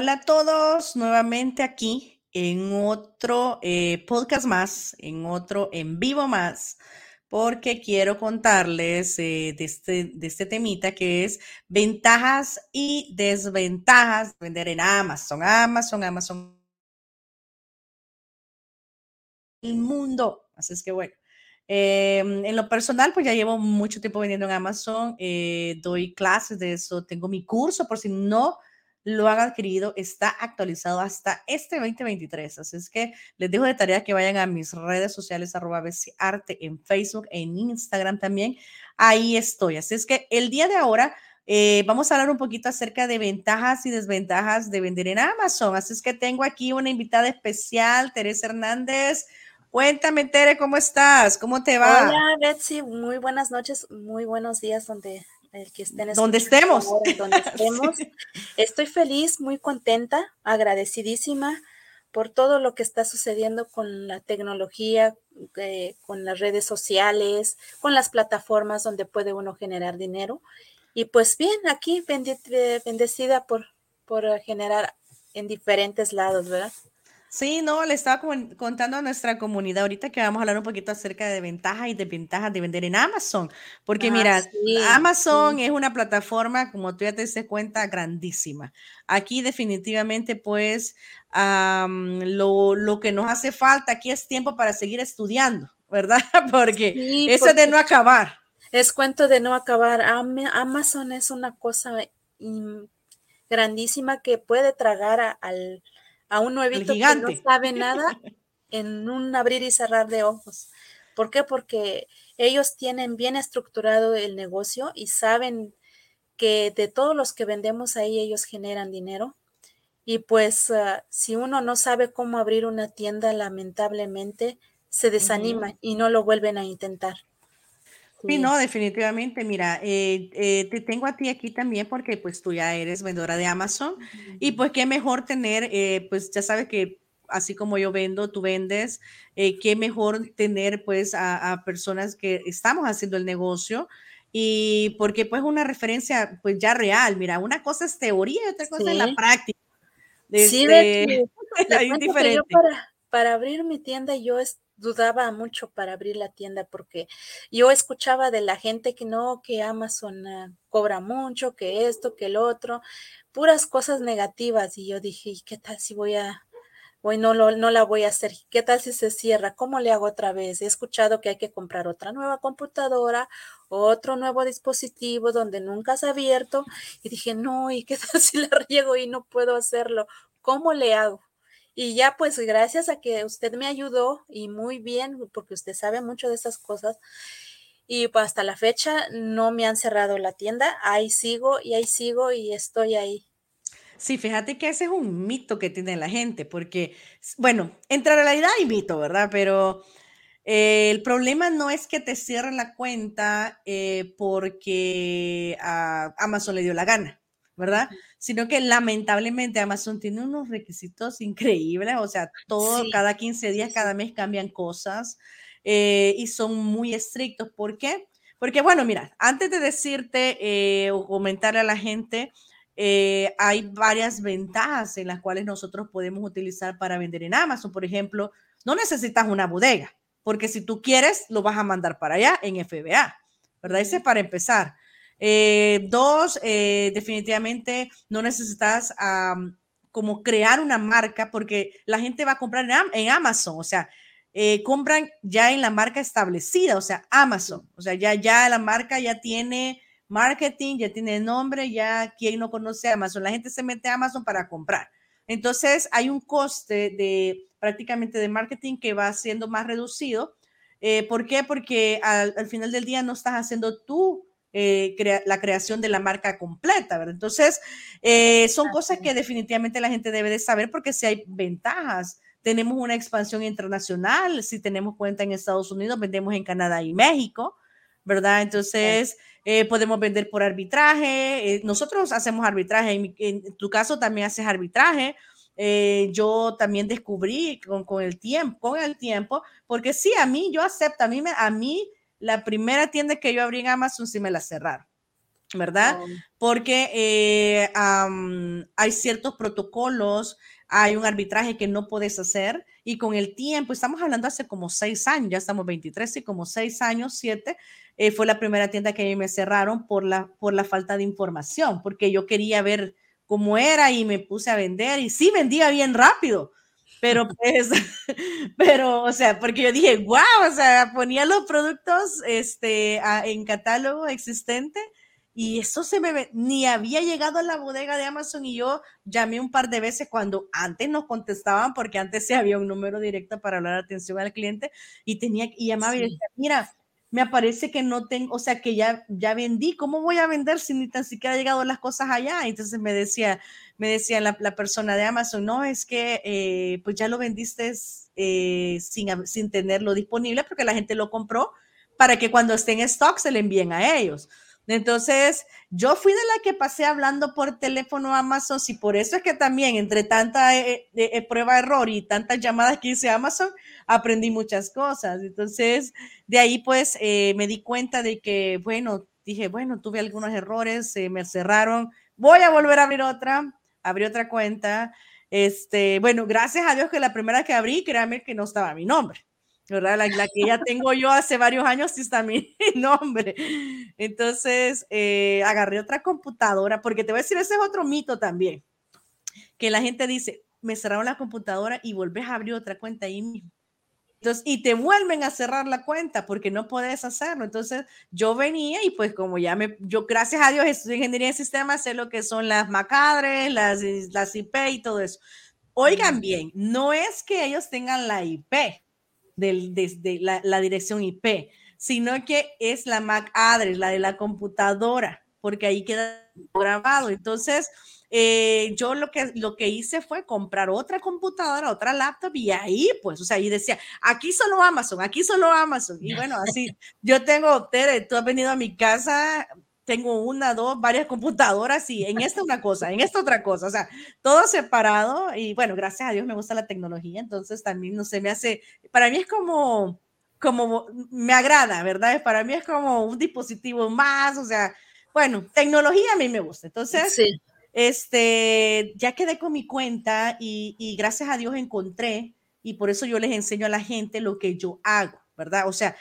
Hola a todos, nuevamente aquí en otro eh, podcast más, en otro en vivo más, porque quiero contarles eh, de, este, de este temita que es ventajas y desventajas de vender en Amazon. Amazon, Amazon. El mundo. Así es que bueno. Em, en lo personal, pues ya llevo mucho tiempo vendiendo en Amazon, eh, doy clases de eso, tengo mi curso, por si no lo han adquirido, está actualizado hasta este 2023. Así es que les dejo de tarea que vayan a mis redes sociales, arroba arte en Facebook, en Instagram también. Ahí estoy. Así es que el día de ahora eh, vamos a hablar un poquito acerca de ventajas y desventajas de vender en Amazon. Así es que tengo aquí una invitada especial, Teresa Hernández. Cuéntame, Tere, ¿cómo estás? ¿Cómo te va? Hola, Betsy. Muy buenas noches, muy buenos días donde el que estén donde estemos. donde estemos. Estoy feliz, muy contenta, agradecidísima por todo lo que está sucediendo con la tecnología, eh, con las redes sociales, con las plataformas donde puede uno generar dinero. Y pues bien, aquí bendecida por, por generar en diferentes lados, ¿verdad? Sí, no, le estaba contando a nuestra comunidad ahorita que vamos a hablar un poquito acerca de ventajas y desventajas de vender en Amazon, porque ah, mira, Amazon es una plataforma, como tú ya te diste cuenta, grandísima. Aquí definitivamente, pues, lo, lo, que nos hace falta aquí es tiempo para seguir estudiando, ¿verdad? Porque eso es de no acabar. Es cuento de no acabar. Amazon es una cosa grandísima que puede tragar al a un nuevito que no sabe nada en un abrir y cerrar de ojos. ¿Por qué? Porque ellos tienen bien estructurado el negocio y saben que de todos los que vendemos ahí ellos generan dinero. Y pues ah, si uno no sabe cómo abrir una tienda, lamentablemente se desanima y no lo vuelven a intentar. Sí, no, definitivamente. Mira, eh, eh, te tengo a ti aquí también porque pues tú ya eres vendedora de Amazon y pues qué mejor tener, eh, pues ya sabes que así como yo vendo, tú vendes, qué mejor tener pues a, personas que estamos haciendo el negocio y porque pues una referencia pues ya real. Mira, una cosa es teoría y otra cosa es la práctica. sí, este, diferente. para, para abrir mi tienda yo es dudaba mucho para abrir la tienda porque yo escuchaba de la gente que no, que Amazon ah, cobra mucho, que esto, que el otro, puras cosas negativas y yo dije, qué tal si voy a, voy, no, no la voy a hacer? ¿Qué tal si se cierra? ¿Cómo le hago otra vez? He escuchado que hay que comprar otra nueva computadora, otro nuevo dispositivo donde nunca has abierto y dije, no, ¿y qué tal si la riego y no puedo hacerlo? ¿Cómo le hago? Y ya pues gracias a que usted me ayudó y muy bien, porque usted sabe mucho de esas cosas. Y pues hasta la fecha no me han cerrado la tienda, ahí sigo y ahí sigo y estoy ahí. Sí, fíjate que ese es un mito que tiene la gente, porque, bueno, entre realidad y mito, ¿verdad? Pero eh, el problema no es que te cierren la cuenta eh, porque a Amazon le dio la gana. ¿Verdad? Sino que lamentablemente Amazon tiene unos requisitos increíbles, o sea, todo, cada 15 días, cada mes cambian cosas eh, y son muy estrictos. ¿Por qué? Porque, bueno, mira, antes de decirte eh, o comentarle a la gente, eh, hay varias ventajas en las cuales nosotros podemos utilizar para vender en Amazon. Por ejemplo, no necesitas una bodega, porque si tú quieres, lo vas a mandar para allá en FBA, ¿verdad? Ese es para empezar. Eh, dos, eh, definitivamente no necesitas como crear una marca porque la gente va a comprar en, Amazon, o sea, eh, compran ya en la marca establecida, o sea, Amazon, o sea, ya, ya la marca ya tiene marketing, ya tiene nombre, ya quien no conoce Amazon, la gente se mete a Amazon para comprar. Entonces, hay un coste de prácticamente de marketing que va siendo más reducido. ¿Por qué? Porque al, al, final del día no estás haciendo tú eh, la creación de la marca completa, ¿verdad? Entonces, eh, son cosas que definitivamente la gente debe de saber porque si hay ventajas. Tenemos una expansión internacional, si tenemos cuenta en Estados Unidos, vendemos en Canadá y México, ¿verdad? Entonces, eh, podemos vender por arbitraje. nosotros hacemos arbitraje, en, en, tu caso también haces arbitraje. yo también descubrí con, con, el tiempo, con el tiempo, porque sí, a mí, yo acepto, a mí, me, a mí la primera tienda que yo abrí en Amazon sí me la cerraron. ¿verdad? Oh. Porque eh, hay ciertos protocolos, hay un arbitraje que no puedes hacer y con el tiempo, estamos hablando hace como seis años, ya estamos 23 y como seis años, siete, eh, fue la primera tienda que me cerraron por la, por la falta de información, porque yo quería ver cómo era y me puse a vender y sí vendía bien rápido, pero pues, pero, o sea, porque yo dije, wow, o sea, ponía los productos este, en catálogo existente y eso se me ni había llegado a la bodega de Amazon y yo llamé un par de veces cuando antes nos contestaban porque antes se había un número directo para hablar atención al cliente y tenía y llamaba y decía, mira, me aparece que no tengo, o sea, que ya, ya vendí, ¿cómo voy a vender si ni tan siquiera han llegado las cosas allá? Entonces me decía, me decía la, persona de Amazon, no, es que eh, pues ya lo vendiste eh, sin, sin tenerlo disponible porque la gente lo compró para que cuando esté en stock se le envíen a ellos. Entonces, yo fui de la que pasé hablando por teléfono a Amazon y por eso es que también entre tanta eh, eh, eh, prueba error y tantas llamadas que hice a Amazon, aprendí muchas cosas. Entonces, de ahí pues me di cuenta de que, bueno, dije, bueno, tuve algunos errores, me cerraron, voy a volver a abrir otra, abrí otra cuenta. Este, bueno, gracias a Dios que la primera que abrí, créanme que no estaba mi nombre. ¿Verdad? La, que ya tengo yo hace varios años sí está mi nombre. Entonces, eh, agarré otra computadora, porque te voy a decir, ese es otro mito también, que la gente dice, me cerraron la computadora y volvés a abrir otra cuenta ahí mismo. Entonces, y te vuelven a cerrar la cuenta porque no puedes hacerlo. Entonces, yo venía y pues como ya me, yo gracias a Dios estudié ingeniería de sistemas, sé lo que son las macadres, las, las IP y todo eso. Oigan bien, no es que ellos tengan la IP, desde la, dirección IP, sino que es la MAC address, la de la computadora, porque ahí queda grabado. Entonces, eh, yo lo que, lo que hice fue comprar otra computadora, otra laptop y ahí, pues, o sea, ahí decía, aquí solo Amazon, aquí solo Amazon. Y bueno, así, yo tengo, Tere, tú has venido a mi casa, tengo una, dos, varias computadoras y en esta una cosa, en esta otra cosa, o sea, todo separado y bueno, gracias a Dios me gusta la tecnología, entonces también no se me hace, para mí es como, como, me agrada, ¿verdad? Para mí es como un dispositivo más, o sea, bueno, tecnología a mí me gusta, entonces, sí. este, ya quedé con mi cuenta y, y gracias a Dios encontré y por eso yo les enseño a la gente lo que yo hago, ¿verdad? O sea,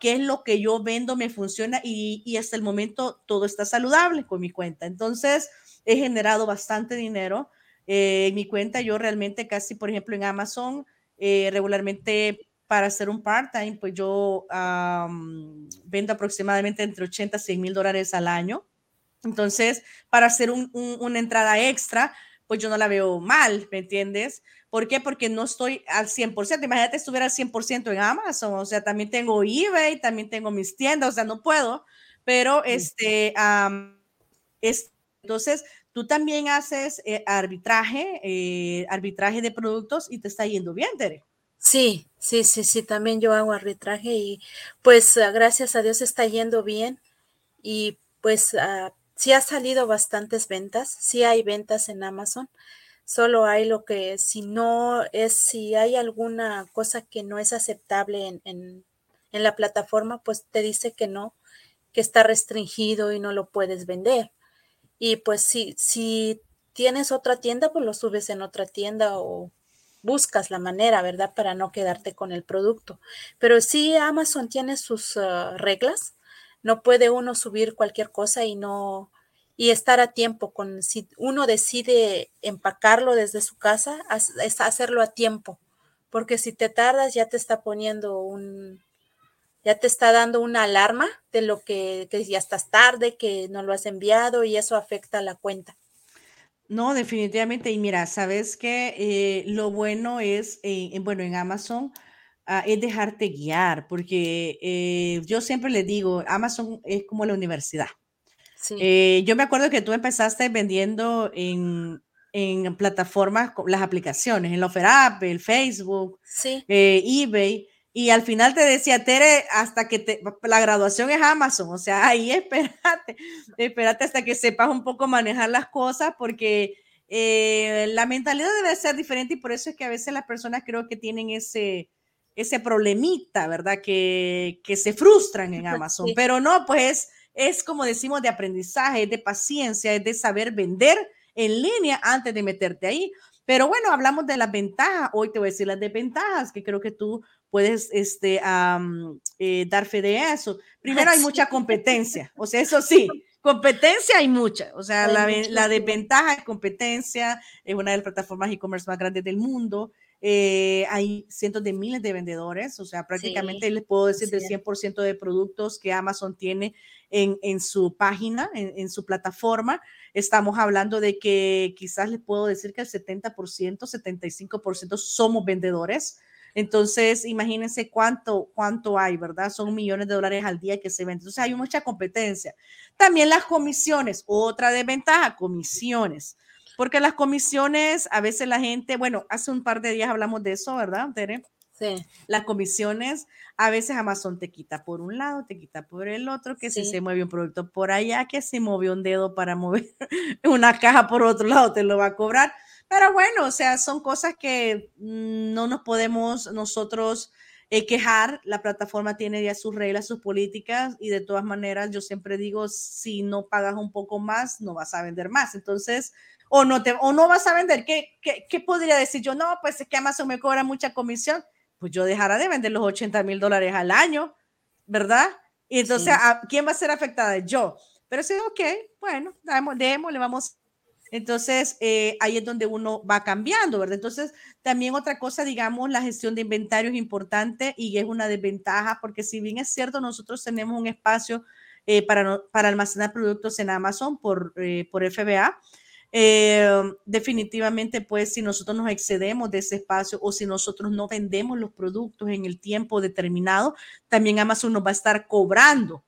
qué es lo que yo vendo, me funciona y, hasta el momento todo está saludable con mi cuenta. Entonces, he generado bastante dinero. Eh, en mi cuenta, yo realmente casi, por ejemplo, en Amazon, eh, regularmente para hacer un part-time, pues yo vendo aproximadamente entre 80 y 100 mil dólares al año. Entonces, para hacer una entrada extra, pues yo no la veo mal, ¿me entiendes? ¿Por qué? Porque no estoy al 100%. Imagínate estuviera al 100% en Amazon, o sea, también tengo eBay, también tengo mis tiendas, o sea, no puedo, pero este, entonces, tú también haces eh, arbitraje, eh, arbitraje de productos y te está yendo bien, Tere. Sí, sí, sí, sí, también yo hago arbitraje y pues ah, gracias a Dios está yendo bien y pues uh, sí ha salido bastantes ventas, sí hay ventas en Amazon solo hay lo que si no es, si hay alguna cosa que no es aceptable en, en, la plataforma, pues te dice que no, que está restringido y no lo puedes vender. Y pues si, si tienes otra tienda, pues lo subes en otra tienda o buscas la manera, ¿verdad? Para no quedarte con el producto. Pero sí, Amazon tiene sus uh, reglas. No puede uno subir cualquier cosa y no, y estar a tiempo con si uno decide empacarlo desde su casa, es hacerlo a tiempo, porque si te tardas ya te está poniendo un ya te está dando una alarma de lo que, ya estás tarde, que no lo has enviado y eso afecta a la cuenta. No, definitivamente. Y mira, sabes que eh, lo bueno es, eh, bueno, en Amazon ah, es dejarte guiar, porque eh, yo siempre le digo, Amazon es como la universidad. Eh, yo me acuerdo que tú empezaste vendiendo en, en plataformas, las aplicaciones, en la App, el Facebook, eh, eBay, y al final te decía, Tere, hasta que te, la graduación es Amazon, o sea, ahí espérate, espérate hasta que sepas un poco manejar las cosas, porque eh, la mentalidad debe ser diferente y por eso es que a veces las personas creo que tienen ese, ese problemita, ¿verdad? Que, que se frustran en Amazon, pero no, pues es como decimos de aprendizaje, es de paciencia, es de saber vender en línea antes de meterte ahí. Pero bueno, hablamos de las ventajas. Hoy te voy a decir las desventajas que creo que tú puedes este, eh, dar fe de eso. Primero, hay mucha competencia. O sea, eso sí, competencia hay mucha. O sea, la, la, desventaja de competencia es una de las plataformas e-commerce más grandes del mundo. Eh, hay cientos de miles de vendedores, o sea, prácticamente les puedo decir del 100% de productos que Amazon tiene en, en su página, en, en, su plataforma. Estamos hablando de que quizás les puedo decir que el 70%, 75% somos vendedores. Entonces, imagínense cuánto, cuánto hay, ¿verdad? Son millones de dólares al día que se venden. Entonces, hay mucha competencia. También las comisiones, otra desventaja, comisiones. Porque las comisiones, a veces la gente, bueno, hace un par de días hablamos de eso, ¿verdad, Tere? Sí. Las comisiones, a veces Amazon te quita por un lado, te quita por el otro, que si se mueve un producto por allá, que si movió un dedo para mover una caja por otro lado, te lo va a cobrar. Pero bueno, o sea, son cosas que mm, no nos podemos nosotros eh, quejar. La plataforma tiene ya sus reglas, sus políticas y de todas maneras yo siempre digo, si no pagas un poco más, no vas a vender más. Entonces, o no, te, o no vas a vender. ¿Qué, qué, qué podría decir yo? No, pues es que Amazon me cobra mucha comisión. Pues yo dejara de vender los 80 mil dólares al año, ¿verdad? Y entonces, ¿quién va a ser afectada? Yo. Pero sí, ok, bueno, démosle, vamos entonces, eh, ahí es donde uno va cambiando, ¿verdad? Entonces, también otra cosa, digamos, la gestión de inventario es importante y es una desventaja porque si bien es cierto, nosotros tenemos un espacio eh, para, para almacenar productos en Amazon por, eh, por FBA, definitivamente, pues si nosotros nos excedemos de ese espacio o si nosotros no vendemos los productos en el tiempo determinado, también Amazon nos va a estar cobrando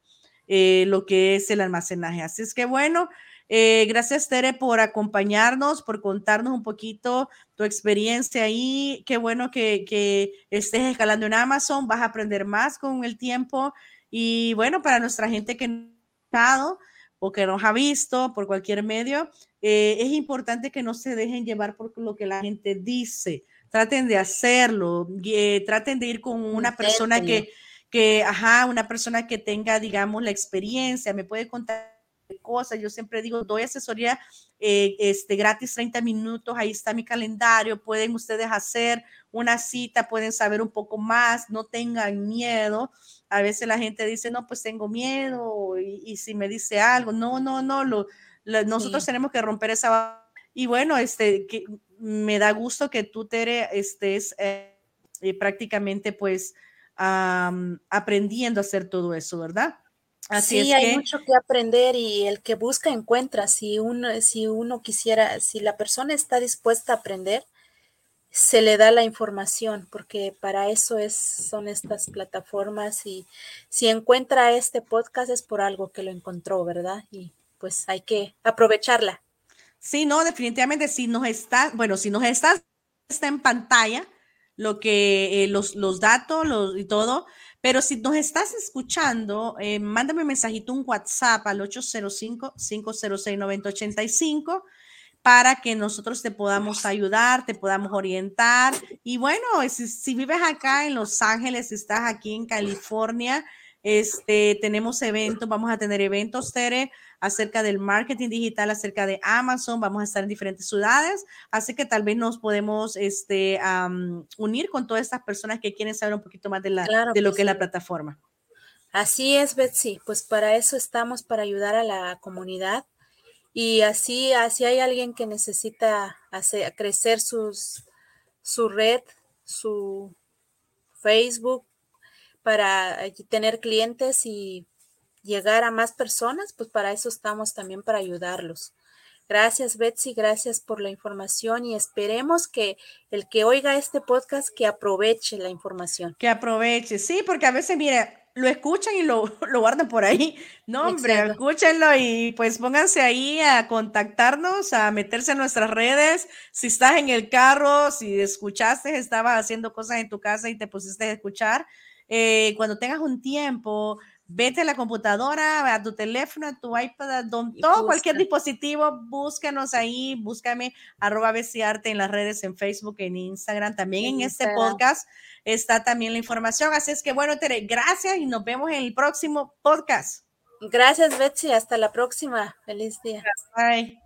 lo que es el almacenaje. Así es que bueno, eh, gracias, Tere, por acompañarnos, por contarnos un poquito tu experiencia ahí. Qué bueno que, que, estés escalando en Amazon, vas a aprender más con el tiempo. Y bueno, para nuestra gente que no ha o que nos ha visto por cualquier medio, eh, es importante que no se dejen llevar por lo que la gente dice. Traten de hacerlo, eh, traten de ir con una persona que, que, ajá, una persona que tenga, digamos, la experiencia. Me puede contar cosas. Yo siempre digo, doy asesoría eh, este, gratis 30 minutos, ahí está mi calendario, pueden ustedes hacer una cita, pueden saber un poco más, no tengan miedo. A veces la gente dice, no, pues tengo miedo y, si me dice algo, no, no, no, lo, nosotros tenemos que romper esa... Y bueno, este, que me da gusto que tú, Tere, estés eh, eh, prácticamente pues aprendiendo a hacer todo eso, ¿verdad? Sí, hay mucho que aprender y el que busca encuentra. Si uno, si uno quisiera, si la persona está dispuesta a aprender, se le da la información, porque para eso es, son estas plataformas y si encuentra este podcast es por algo que lo encontró, ¿verdad? Y pues hay que aprovecharla. Sí, no, definitivamente si nos está, bueno, si nos está, está en pantalla, lo que, eh, los, los datos los, y todo, pero si nos estás escuchando, eh, mándame un mensajito, un WhatsApp al 805-506-9085 para que nosotros te podamos ayudar, te podamos orientar. Y bueno, si, si vives acá en Los Ángeles, estás aquí en California, este, tenemos eventos, vamos a tener eventos, Tere, acerca del marketing digital, acerca de Amazon, vamos a estar en diferentes ciudades, así que tal vez nos podemos este, unir con todas estas personas que quieren saber un poquito más de, la, de lo que, es la plataforma. Así es, Betsy, pues para eso estamos, para ayudar a la comunidad. Y así, así hay alguien que necesita hacer, crecer sus, su red, su Facebook, para eh, tener clientes y llegar a más personas, pues para eso estamos también para ayudarlos. Gracias Betsy, gracias por la información y esperemos que el que oiga este podcast que aproveche la información. Que aproveche, sí, porque a veces, mire, lo escuchan y lo, lo guardan por ahí. No, hombre, escúchenlo y pues pónganse ahí a contactarnos, a meterse en nuestras redes. Si estás en el carro, si escuchaste, estabas haciendo cosas en tu casa y te pusiste a escuchar, eh, cuando tengas un tiempo, vete a la computadora, a tu teléfono, a tu iPad, todo, cualquier dispositivo, búscanos ahí, búscame arroba Besiarte en las redes, en Facebook, en Instagram, también en, este podcast está también la información. Así es que bueno, Tere, gracias y nos vemos en el próximo podcast. Gracias, Betsy. Hasta la próxima. Feliz día. Bye.